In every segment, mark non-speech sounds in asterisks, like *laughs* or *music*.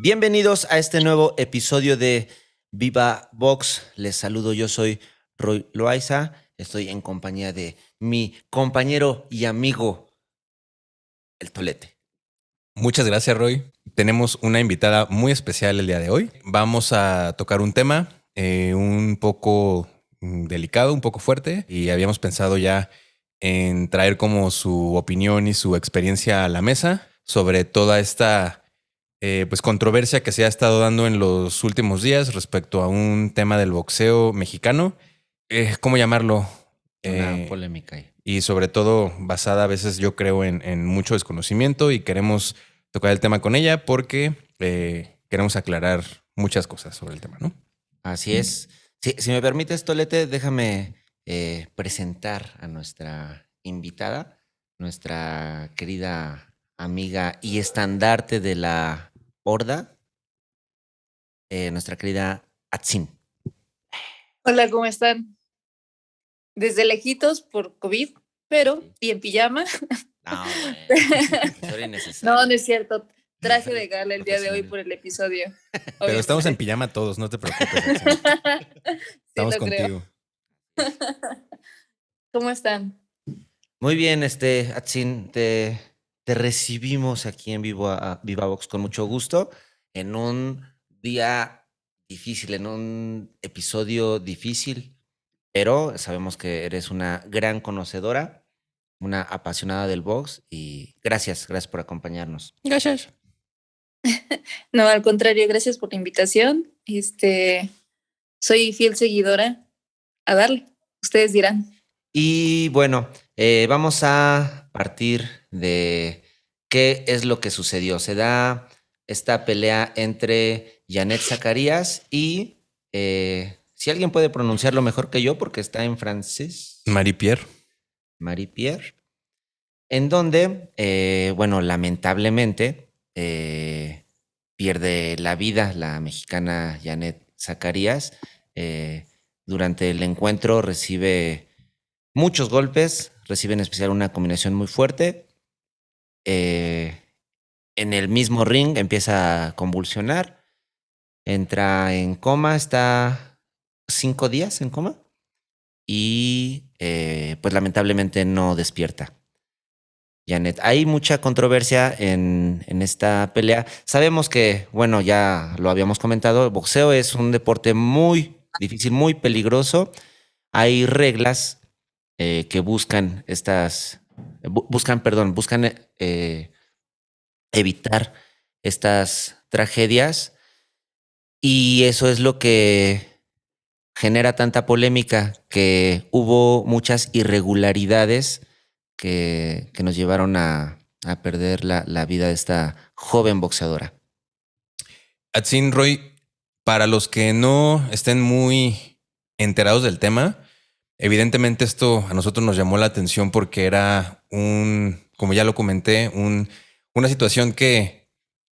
Bienvenidos a este nuevo episodio de Viva Box. Les saludo, yo soy Roy Loaiza. Estoy en compañía de mi compañero y amigo, el Tolete. Muchas gracias, Roy. Tenemos una invitada muy especial el día de hoy. Vamos a tocar un tema eh, un poco mm, delicado, un poco fuerte, y habíamos pensado ya en traer como su opinión y su experiencia a la mesa sobre toda esta eh, pues controversia que se ha estado dando en los últimos días respecto a un tema del boxeo mexicano. Eh, ¿Cómo llamarlo? Una polémica ahí. Y sobre todo basada a veces yo creo en, en mucho desconocimiento y queremos tocar el tema con ella porque queremos aclarar muchas cosas sobre el tema, ¿no? Así es. Si, me permites, Tolete, déjame eh, presentar a nuestra invitada, nuestra querida amiga y estandarte de la horda, eh, nuestra querida Atsin. Hola, ¿cómo están? Desde lejitos por COVID, pero y en pijama. No, *laughs* no, no es cierto traje de gala el día de hoy por el episodio. Pero estamos en pijama todos, no te preocupes. *laughs* estamos contigo. *laughs* ¿Cómo están? Muy bien, este, Atsin, te, te recibimos aquí en vivo a Viva Vox con mucho gusto en un día difícil, en un episodio difícil, pero sabemos que eres una gran conocedora, una apasionada del box y gracias, gracias por acompañarnos. Gracias. *laughs* no, al contrario, gracias por la invitación. Este, soy fiel seguidora. A darle, ustedes dirán. Y bueno, eh, vamos a partir de qué es lo que sucedió. Se da esta pelea entre Janet Zacarías y, eh, si alguien puede pronunciarlo mejor que yo, porque está en francés. Marie-Pierre. Marie-Pierre. En donde, eh, bueno, lamentablemente, eh, pierde la vida la mexicana Janet Zacarías. Durante el encuentro recibe muchos golpes, recibe en especial una combinación muy fuerte. Eh, en el mismo ring empieza a convulsionar, entra en coma, está cinco días en coma y pues lamentablemente no despierta. Janet. Hay mucha controversia en, esta pelea. Sabemos que, bueno, ya lo habíamos comentado, el boxeo es un deporte muy difícil, muy peligroso. Hay reglas eh, que buscan estas, buscan, perdón, buscan eh, evitar estas tragedias y eso es lo que genera tanta polémica, que hubo muchas irregularidades que, nos llevaron a, perder la, vida de esta joven boxeadora. Atsin Roy, para los que no estén muy enterados del tema, evidentemente esto a nosotros nos llamó la atención porque era un, como ya lo comenté, un, una situación que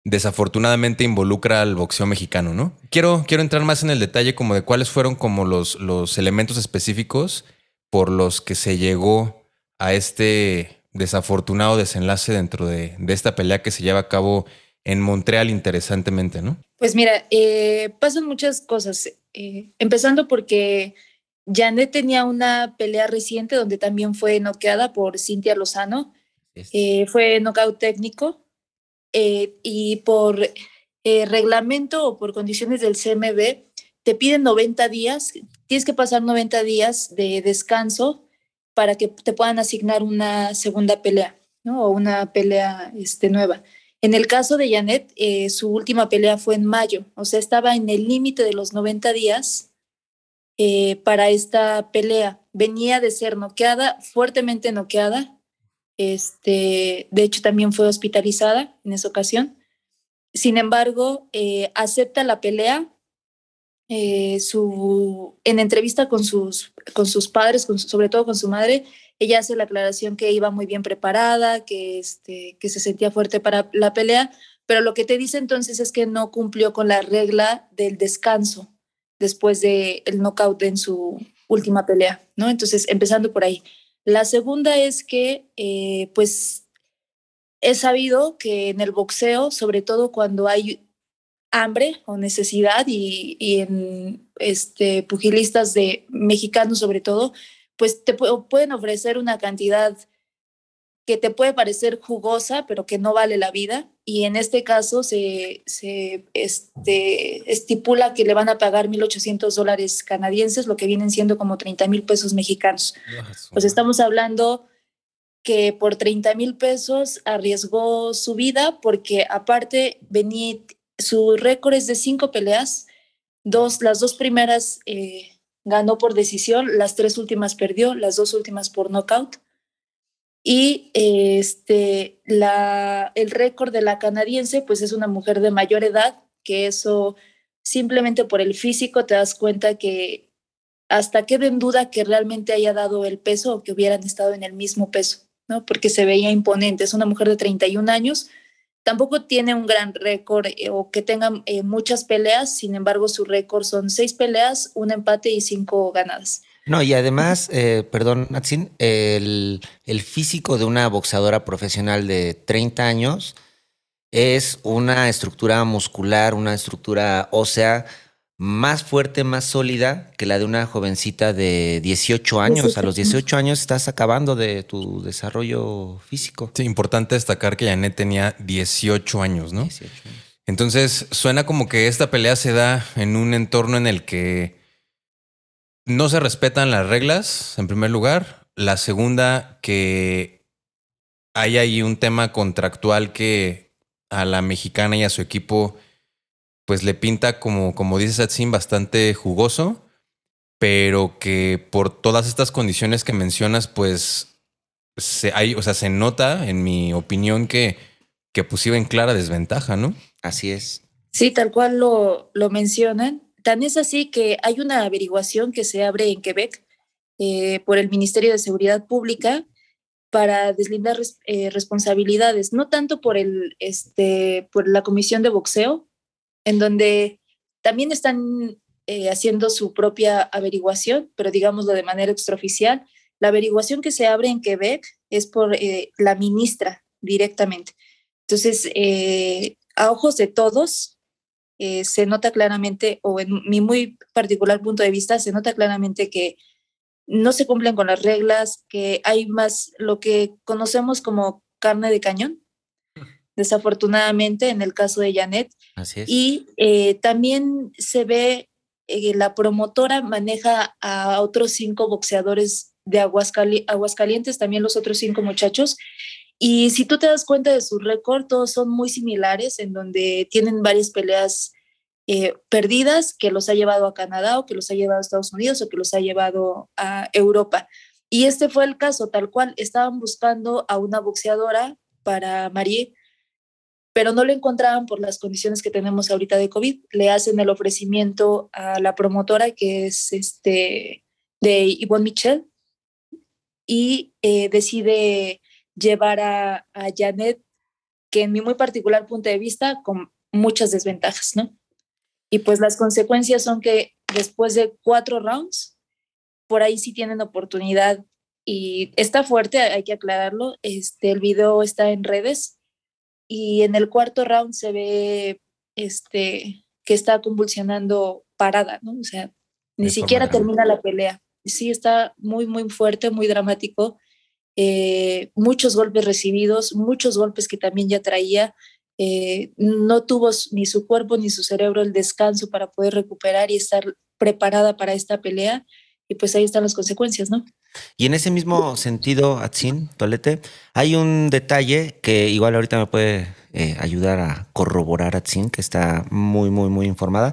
desafortunadamente involucra al boxeo mexicano, ¿no? Quiero, quiero entrar más en el detalle como de cuáles fueron como los, los elementos específicos por los que se llegó a este desafortunado desenlace dentro de, esta pelea que se lleva a cabo en Montreal interesantemente, ¿no? Pues mira, eh, pasan muchas cosas, eh, empezando porque Janet tenía una pelea reciente donde también fue noqueada por Cintia Lozano, eh, fue nocaut técnico y por reglamento o por condiciones del CMB te piden 90 días, tienes que pasar 90 días de descanso para que te puedan asignar una segunda pelea, ¿no? O una pelea este, nueva. En el caso de Janet, eh, su última pelea fue en mayo, o sea, estaba en el límite de los 90 días eh, para esta pelea. Venía de ser noqueada, fuertemente noqueada. Este, de hecho, también fue hospitalizada en esa ocasión. Sin embargo, eh, acepta la pelea, eh, su, en entrevista con sus, con sus padres, sobre todo con su madre, ella hace la aclaración que iba muy bien preparada, que, este, que se sentía fuerte para la pelea, pero lo que te dice entonces es que no cumplió con la regla del descanso después del el knockout en su última pelea, ¿no? Entonces, empezando por ahí. La segunda es que, eh, pues, he sabido que en el boxeo, sobre todo cuando hay hambre o necesidad y, en este, pugilistas de mexicanos sobre todo, pues te pueden ofrecer una cantidad que te puede parecer jugosa, pero que no vale la vida. Y en este caso se, se este, estipula que le van a pagar 1.800 dólares canadienses, lo que vienen siendo como 30 mil pesos mexicanos. Pues estamos hablando que por 30 mil pesos arriesgó su vida porque aparte venía, su récord es de cinco peleas, dos, las dos primeras eh, ganó por decisión, las tres últimas perdió, las dos últimas por knockout. Y este, la, el récord de la canadiense, pues es una mujer de mayor edad, que eso simplemente por el físico te das cuenta que hasta queda en duda que realmente haya dado el peso o que hubieran estado en el mismo peso, ¿no? Porque se veía imponente. Es una mujer de 31 años, tampoco tiene un gran récord eh, o que tenga eh, muchas peleas, sin embargo su récord son seis peleas, un empate y cinco ganadas. No, y además, eh, perdón, Natsin, el, el, físico de una boxeadora profesional de 30 años es una estructura muscular, una estructura ósea más fuerte, más sólida que la de una jovencita de 18 años. A los 18 años estás acabando de tu desarrollo físico. Sí, importante destacar que Janet tenía 18 años, ¿no? 18 años. Entonces, suena como que esta pelea se da en un entorno en el que no se respetan las reglas, en primer lugar. La segunda, que hay ahí un tema contractual que a la mexicana y a su equipo, pues le pinta como, como dice Satsin, bastante jugoso, pero que por todas estas condiciones que mencionas, pues se, hay, o sea, se nota, en mi opinión, que, que pues iba en clara desventaja, ¿no? Así es. Sí, tal cual lo, lo mencionan. Tan es así que hay una averiguación que se abre en Quebec eh, por el Ministerio de Seguridad Pública para deslindar eh, responsabilidades, no tanto por, el, este, por la Comisión de Boxeo, en donde también están eh, haciendo su propia averiguación, pero digámoslo de manera extraoficial. La averiguación que se abre en Quebec es por la ministra directamente. Entonces, a ojos de todos, eh, se nota claramente, o en mi muy particular punto de vista, se nota claramente que no se cumplen con las reglas, que hay más lo que conocemos como carne de cañón, desafortunadamente en el caso de Janet. Y eh, también se ve, eh, la promotora maneja a otros cinco boxeadores de Aguascalientes, también los otros cinco muchachos, y si tú te das cuenta de su récord, todos son muy similares, en donde tienen varias peleas eh, perdidas que los ha llevado a Canadá o que los ha llevado a Estados Unidos o que los ha llevado a Europa. Y este fue el caso, tal cual. Estaban buscando a una boxeadora para Marie, pero no le encontraban por las condiciones que tenemos ahorita de COVID. Le hacen el ofrecimiento a la promotora, que es este, de Yvonne Michel, y eh, decide llevar a, Janet, que en mi muy particular punto de vista, con muchas desventajas, ¿no? Y pues las consecuencias son que después de cuatro rounds, por ahí sí tienen oportunidad y está fuerte, hay que aclararlo. Este, el video está en redes y en el cuarto round se ve este, que está convulsionando parada, ¿no? O sea, ni siquiera termina la pelea. Sí, está muy, muy fuerte, muy dramático. Eh, muchos golpes recibidos, muchos golpes que también ya traía. Eh, no tuvo ni su cuerpo ni su cerebro el descanso para poder recuperar y estar preparada para esta pelea. Y pues ahí están las consecuencias, ¿no? Y en ese mismo sentido, Atsin, Tolete, hay un detalle que igual ahorita me puede eh, ayudar a corroborar Atsin, que está muy, muy, muy informada.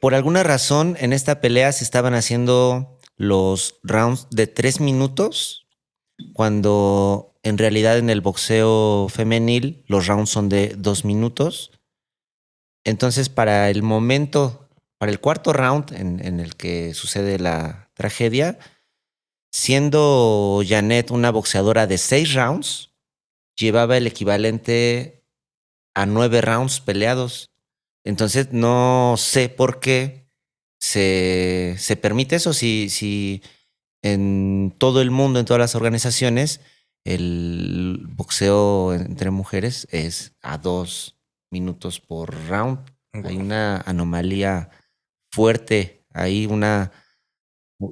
Por alguna razón, en esta pelea se estaban haciendo los rounds de tres minutos cuando en realidad en el boxeo femenil los rounds son de dos minutos. Entonces, para el momento, para el cuarto round en, el que sucede la tragedia, siendo Janet una boxeadora de seis rounds, llevaba el equivalente a nueve rounds peleados. Entonces, no sé por qué se, se permite eso. Si, si en todo el mundo, en todas las organizaciones, el boxeo entre mujeres es a dos minutos por round. Hay una anomalía fuerte, hay una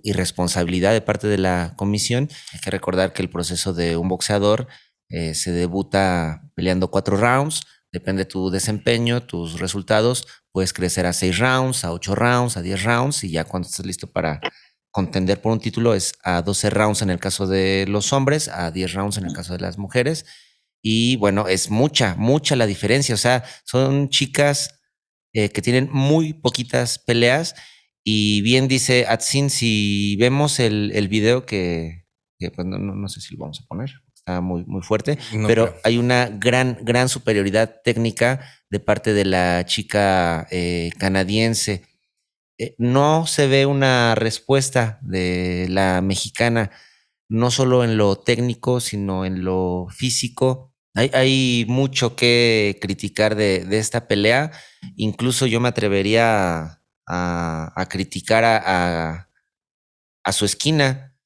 irresponsabilidad de parte de la comisión. Hay que recordar que el proceso de un boxeador eh, se debuta peleando cuatro rounds, depende de tu desempeño, tus resultados, puedes crecer a seis rounds, a ocho rounds, a diez rounds y ya cuando estés listo para contender por un título es a 12 rounds en el caso de los hombres, a 10 rounds en el caso de las mujeres. Y bueno, es mucha, mucha la diferencia. O sea, son chicas eh, que tienen muy poquitas peleas. Y bien dice Atsin, si vemos el, el video que, pues no, no, sé si lo vamos a poner, está muy, muy fuerte, pero hay una gran, gran superioridad técnica de parte de la chica eh, canadiense. Eh, no se ve una respuesta de la mexicana, no solo en lo técnico, sino en lo físico. Hay, mucho que criticar de, esta pelea. Incluso yo me atrevería a, criticar a, su esquina.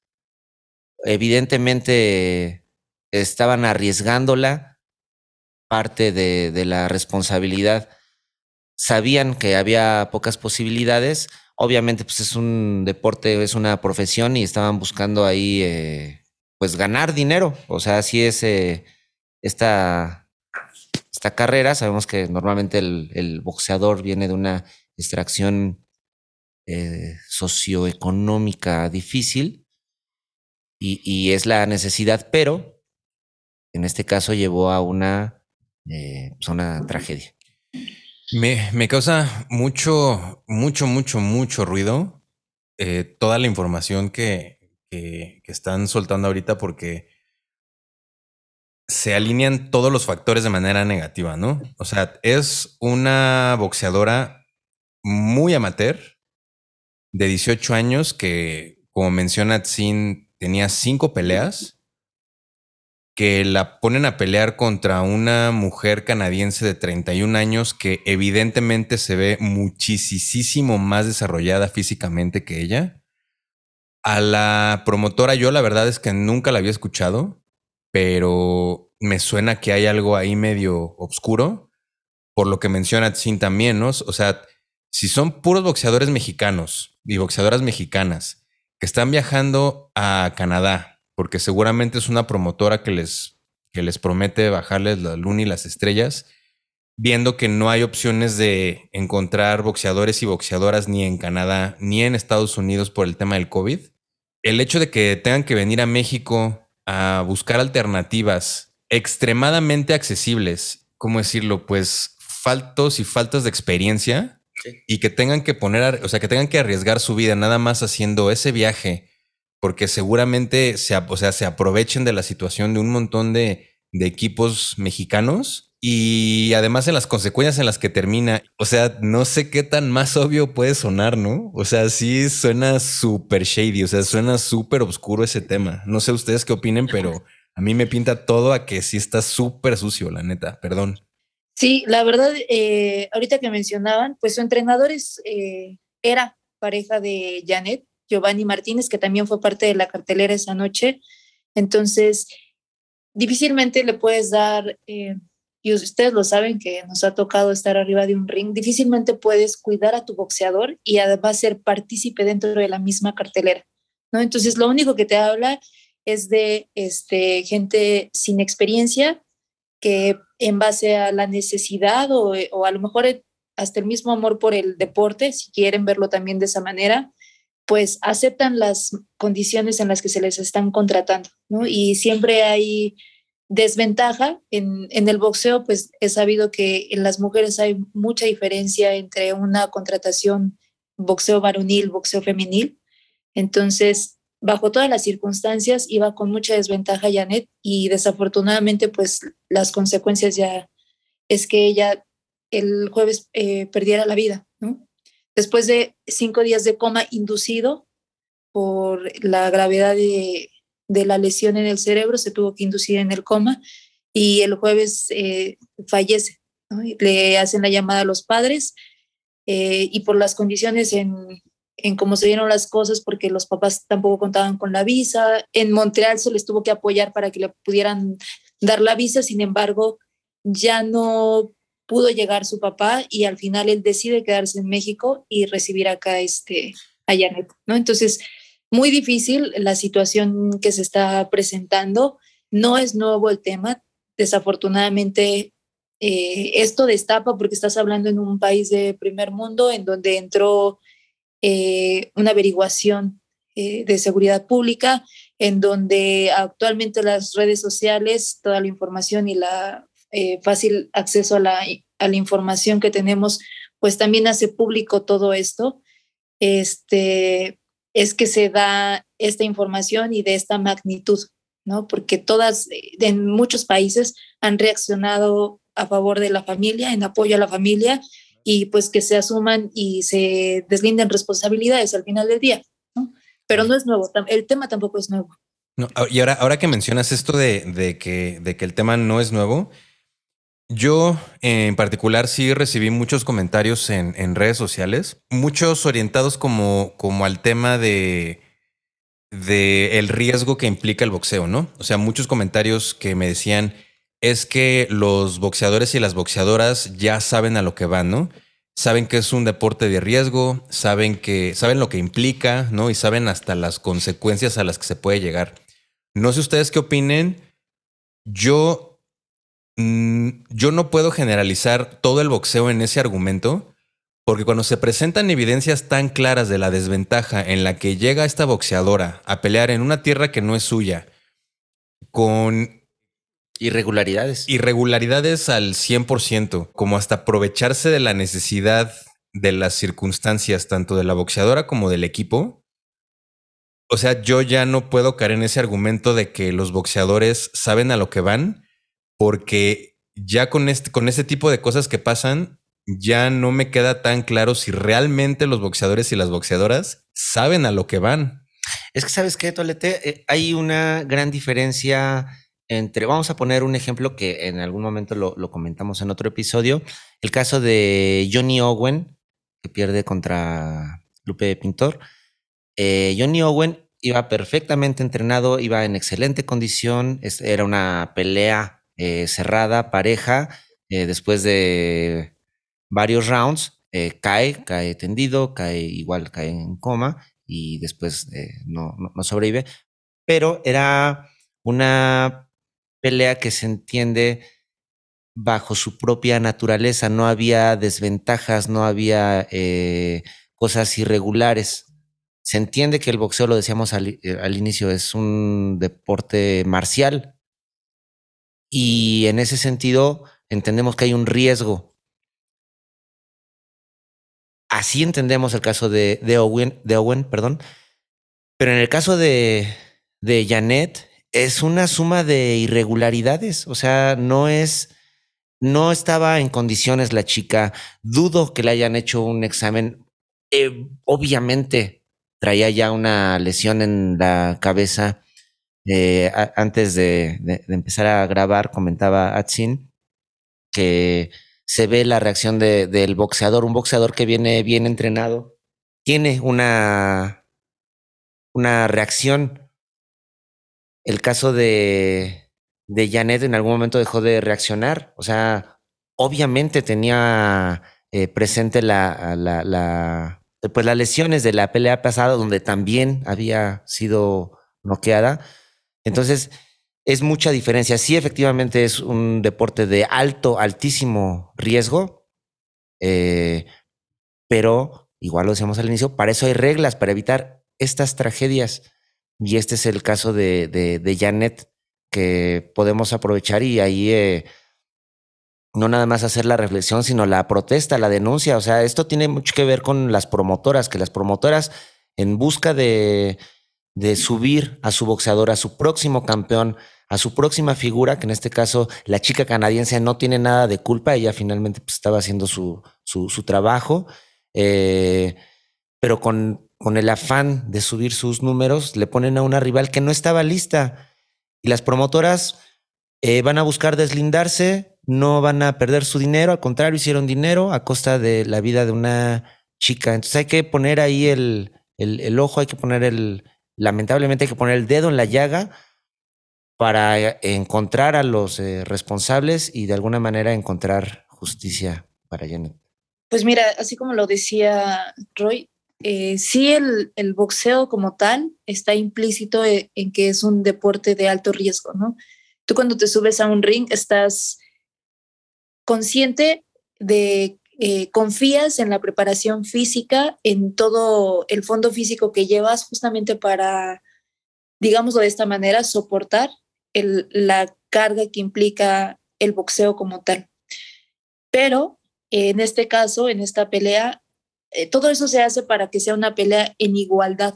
Evidentemente estaban arriesgándola parte de la responsabilidad sabían que había pocas posibilidades. Obviamente, pues es un deporte, es una profesión y estaban buscando ahí, eh, pues ganar dinero. O sea, así es eh, esta, esta carrera. Sabemos que normalmente el, boxeador viene de una extracción eh, socioeconómica difícil y, es la necesidad, pero en este caso llevó a una, pues una tragedia. Me, causa mucho, mucho, mucho, mucho ruido eh, toda la información que, que, están soltando ahorita porque se alinean todos los factores de manera negativa, ¿no? O sea, es una boxeadora muy amateur de 18 años que, como menciona Tsin, tenía cinco peleas que la ponen a pelear contra una mujer canadiense de 31 años que evidentemente se ve muchísimo más desarrollada físicamente que ella. A la promotora yo la verdad es que nunca la había escuchado, pero me suena que hay algo ahí medio oscuro, por lo que menciona Sin también. O sea, si son puros boxeadores mexicanos y boxeadoras mexicanas que están viajando a Canadá porque seguramente es una promotora que les, que les promete bajarles la luna y las estrellas, viendo que no hay opciones de encontrar boxeadores y boxeadoras ni en Canadá ni en Estados Unidos por el tema del COVID. El hecho de que tengan que venir a México a buscar alternativas extremadamente accesibles, ¿cómo decirlo? Pues faltos y faltas de experiencia y que tengan que poner, o sea, que tengan que arriesgar su vida nada más haciendo ese viaje porque seguramente se, o sea, se aprovechen de la situación de un montón de, equipos mexicanos y además en las consecuencias en las que termina. O sea, no sé qué tan más obvio puede sonar, ¿no? O sea, sí suena súper shady, o sea, suena súper oscuro ese tema. No sé ustedes qué opinen, pero a mí me pinta todo a que sí está súper sucio, la neta, perdón. Sí, la verdad, eh, ahorita que mencionaban, pues su entrenador eh, era pareja de Janet, Giovanni Martínez, que también fue parte de la cartelera esa noche. Entonces, difícilmente le puedes dar, eh, y ustedes lo saben que nos ha tocado estar arriba de un ring, difícilmente puedes cuidar a tu boxeador y además ser partícipe dentro de la misma cartelera, ¿no? Entonces, lo único que te habla es de este, gente sin experiencia que en base a la necesidad o, o a lo mejor hasta el mismo amor por el deporte, si quieren verlo también de esa manera, pues aceptan las condiciones en las que se les están contratando, ¿no? Y siempre hay desventaja. En, el boxeo, pues he sabido que en las mujeres hay mucha diferencia entre una contratación boxeo varonil, boxeo femenil. Entonces, bajo todas las circunstancias, iba con mucha desventaja Janet y desafortunadamente, pues las consecuencias ya es que ella el jueves eh, perdiera la vida, ¿no? Después de cinco días de coma inducido por la gravedad de, la lesión en el cerebro, se tuvo que inducir en el coma y el jueves eh, fallece. Le hacen la llamada a los padres eh, y por las condiciones en, en cómo se dieron las cosas, porque los papás tampoco contaban con la visa. En Montreal se les tuvo que apoyar para que le pudieran dar la visa, sin embargo, ya no pudo llegar su papá y al final él decide quedarse en México y recibir acá este, a Janet, ¿no? Entonces, muy difícil la situación que se está presentando. No es nuevo el tema. Desafortunadamente, eh, esto destapa porque estás hablando en un país de primer mundo en donde entró eh, una averiguación eh, de seguridad pública, en donde actualmente las redes sociales, toda la información y la fácil acceso a la, a la información que tenemos, pues también hace público todo esto. Este, es que se da esta información y de esta magnitud, ¿no? Porque todas, en muchos países han reaccionado a favor de la familia, en apoyo a la familia, y pues que se asuman y se deslinden responsabilidades al final del día, ¿no? Pero no es nuevo, el tema tampoco es nuevo. y ahora, ahora que mencionas esto de, que, de que el tema no es nuevo, yo en particular sí recibí muchos comentarios en, redes sociales, muchos orientados como, al tema de, de el riesgo que implica el boxeo, ¿no? O sea, muchos comentarios que me decían es que los boxeadores y las boxeadoras ya saben a lo que van, ¿no? Saben que es un deporte de riesgo, saben que saben lo que implica, ¿no? Y saben hasta las consecuencias a las que se puede llegar. No sé ustedes qué opinen. Yo yo no puedo generalizar todo el boxeo en ese argumento, porque cuando se presentan evidencias tan claras de la desventaja en la que llega esta boxeadora a pelear en una tierra que no es suya, con irregularidades. Irregularidades al 100%, como hasta aprovecharse de la necesidad de las circunstancias, tanto de la boxeadora como del equipo. O sea, yo ya no puedo caer en ese argumento de que los boxeadores saben a lo que van porque ya con este, con este tipo de cosas que pasan, ya no me queda tan claro si realmente los boxeadores y las boxeadoras saben a lo que van. Es que sabes qué, Tolete, eh, hay una gran diferencia entre, vamos a poner un ejemplo que en algún momento lo, comentamos en otro episodio, el caso de Johnny Owen, que pierde contra Lupe Pintor. Eh, Johnny Owen iba perfectamente entrenado, iba en excelente condición, era una pelea eh, cerrada, pareja, eh, después de varios rounds, eh, cae, cae tendido, cae igual, cae en coma y después no, sobrevive. Pero era una pelea que se entiende bajo su propia naturaleza, no había desventajas, no había cosas irregulares. Se entiende que el boxeo, lo decíamos al, inicio, es un deporte marcial, y en ese sentido entendemos que hay un riesgo. Así entendemos el caso de, de, Owen, perdón. Pero en el caso de, de Janet, es una suma de irregularidades. O sea, no es, no estaba en condiciones la chica. Dudo que le hayan hecho un examen. Eh, obviamente traía ya una lesión en la cabeza eh, antes de, empezar a grabar, comentaba Atsin que se ve la reacción del boxeador, un boxeador que viene bien entrenado, tiene una, una reacción. El caso de, de Janet en algún momento dejó de reaccionar, o sea, obviamente tenía eh, presente la, la, pues las lesiones de la pelea pasada, donde también había sido noqueada entonces, es mucha diferencia. Sí, efectivamente es un deporte de alto, altísimo riesgo, eh, pero igual lo decíamos al inicio, para eso hay reglas, para evitar estas tragedias. Y este es el caso de, Janet que podemos aprovechar y ahí eh, no nada más hacer la reflexión, sino la protesta, la denuncia. O sea, esto tiene mucho que ver con las promotoras, que las promotoras en busca de de subir a su boxeador, a su próximo campeón, a su próxima figura, que en este caso la chica canadiense no tiene nada de culpa, ella finalmente pues, estaba haciendo su, su, trabajo, eh, pero con, con el afán de subir sus números, le ponen a una rival que no estaba lista. Y las promotoras eh, van a buscar deslindarse, no van a perder su dinero, al contrario, hicieron dinero a costa de la vida de una chica. Entonces hay que poner ahí el, el ojo, hay que poner el, lamentablemente hay que poner el dedo en la llaga para encontrar a los eh, responsables y de alguna manera encontrar justicia. para Janet? Pues mira, así como lo decía Roy, eh, sí el, boxeo como tal está implícito e, en, que es un deporte de alto riesgo, ¿no? Tú cuando te subes a un ring estás consciente de, eh, confías en la preparación física, en todo el fondo físico que llevas justamente para, digámoslo de esta manera, soportar el, la carga que implica el boxeo como tal. Pero en este caso, en esta pelea, eh, todo eso se hace para que sea una pelea en igualdad.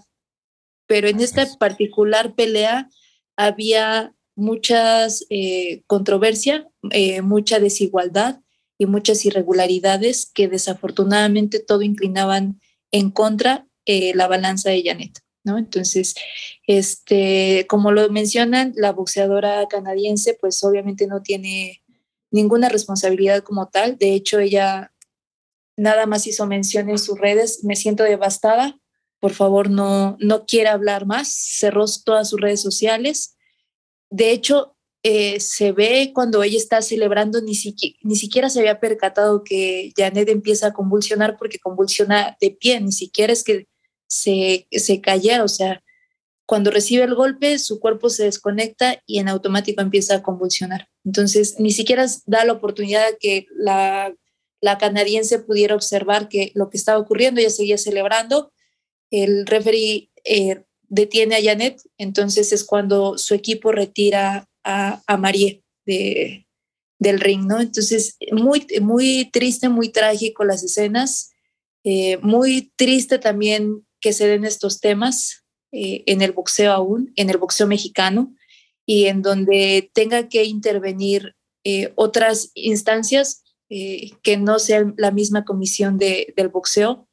Pero en esta particular pelea había muchas eh, controversia, eh, mucha desigualdad y muchas irregularidades que desafortunadamente todo inclinaban en contra la balanza de Janet. ¿no? Entonces, este, como lo mencionan, la boxeadora canadiense, pues obviamente no tiene ninguna responsabilidad como tal. De hecho, ella nada más hizo mención en sus redes, me siento devastada, por favor no, no quiere hablar más, cerró todas sus redes sociales. De hecho, eh, se ve cuando ella está celebrando, ni, siquiera se había percatado que Janet empieza a convulsionar porque convulsiona de pie, ni siquiera es que se, se cayera, o sea, cuando recibe el golpe, su cuerpo se desconecta y en automático empieza a convulsionar. Entonces, ni siquiera da la oportunidad de que la, la canadiense pudiera observar que lo que estaba ocurriendo, ella seguía celebrando. El referee eh, detiene a Janet, entonces es cuando su equipo retira a, a de, del ring, ¿no? Entonces, muy, muy triste, muy trágico las escenas, eh, muy triste también que se den estos temas, eh, en el boxeo aún, en el boxeo mexicano, y en donde tenga que intervenir eh, otras instancias que no sean la misma comisión de, del boxeo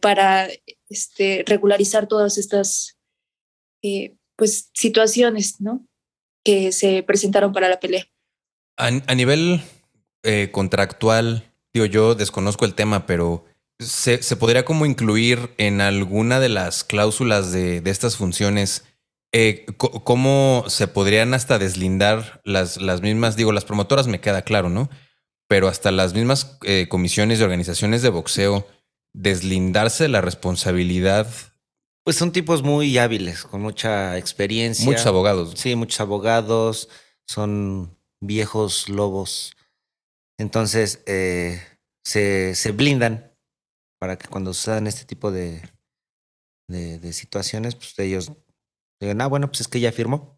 para este, regularizar todas estas pues, situaciones ¿no? Que se presentaron para la pelea. A, nivel contractual, digo, yo desconozco el tema, pero se, podría como incluir en alguna de las cláusulas de, de estas funciones eh, cómo se podrían hasta deslindar las, las mismas, digo, las promotoras me queda claro, ¿no? Pero hasta las mismas eh, comisiones y organizaciones de boxeo, deslindarse la responsabilidad. Pues son tipos muy hábiles, con mucha experiencia. Muchos abogados. Sí, muchos abogados, son viejos lobos. Entonces, eh, se, se blindan para que cuando sucedan este tipo de, de, situaciones, pues ellos digan, ah, bueno, pues es que ya firmó.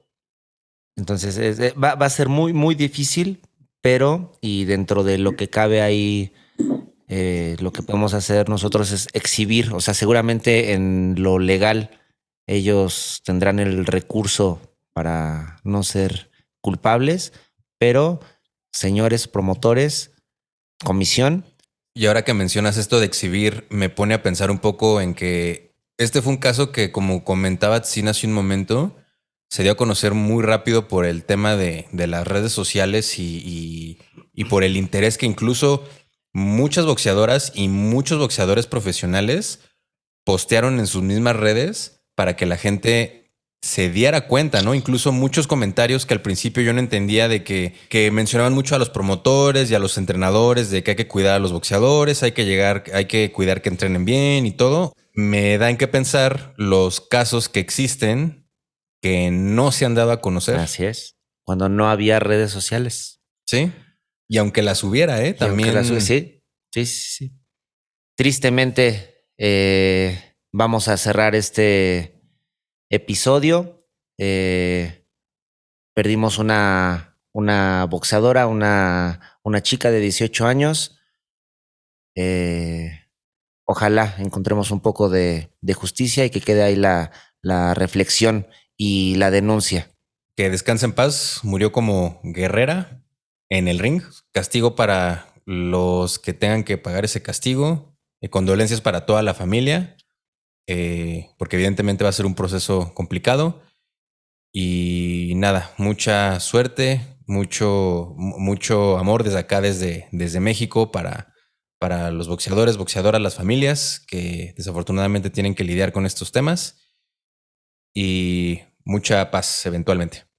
Entonces eh, va, va, a ser muy, muy difícil, pero y dentro de lo que cabe ahí, eh, lo que podemos hacer nosotros es exhibir, o sea, seguramente en lo legal ellos tendrán el recurso para no ser culpables, pero señores promotores, comisión, y ahora que mencionas esto de exhibir, me pone a pensar un poco en que este fue un caso que, como comentaba Tzin hace un momento, se dio a conocer muy rápido por el tema de, de las redes sociales y, y, y, por el interés que incluso muchas boxeadoras y muchos boxeadores profesionales postearon en sus mismas redes para que la gente se diera cuenta, ¿no? Incluso muchos comentarios que al principio yo no entendía de que, que, mencionaban mucho a los promotores y a los entrenadores, de que hay que cuidar a los boxeadores, hay que llegar, hay que cuidar que entrenen bien y todo. Me da en qué pensar los casos que existen que no se han dado a conocer. Así es. Cuando no había redes sociales. Sí. Y aunque las hubiera, ¿eh? También. Las, sí, sí, sí, sí. Tristemente, eh, vamos a cerrar este episodio. Eh, perdimos una, una boxeadora, una, una chica de 18 años. Eh, ojalá encontremos un poco de, de, justicia y que quede ahí la, la reflexión y la denuncia. Que descanse en paz, murió como guerrera en el ring. Castigo para los que tengan que pagar ese castigo. Y condolencias para toda la familia. Eh, porque evidentemente va a ser un proceso complicado. Y nada, mucha suerte, mucho, mucho amor desde acá, desde, desde México, para, para los boxeadores, boxeadoras, las familias que desafortunadamente tienen que lidiar con estos temas. Y mucha paz eventualmente.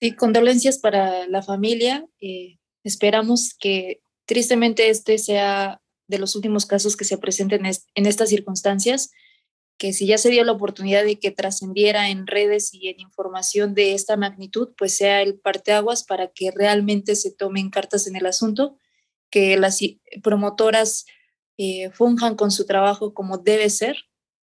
Sí, condolencias para la familia. Eh, Esperamos que tristemente este sea de los últimos casos que se presenten en estas circunstancias, que si ya se dio la oportunidad de que trascendiera en redes y en información de esta magnitud, pues sea el parteaguas para que realmente se tomen cartas en el asunto, que las promotoras eh, funjan con su trabajo como debe ser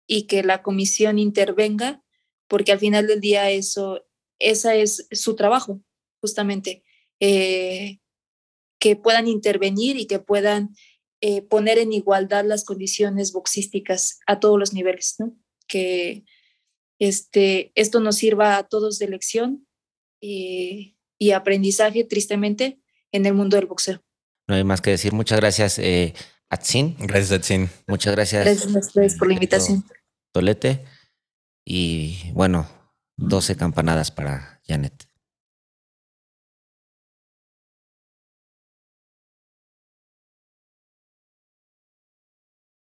y que la comisión intervenga, porque al final del día eso, esa es su trabajo, justamente, eh, que puedan intervenir y que puedan eh, poner en igualdad las condiciones boxísticas a todos los niveles, ¿no? Que este, esto nos sirva a todos de lección y, aprendizaje, tristemente, en el mundo del boxeo. No hay más que decir. Muchas gracias, eh, Atsin. Gracias, Atsin. Muchas gracias. Gracias por la invitación. Tolete. Y bueno, 12 campanadas para Janet.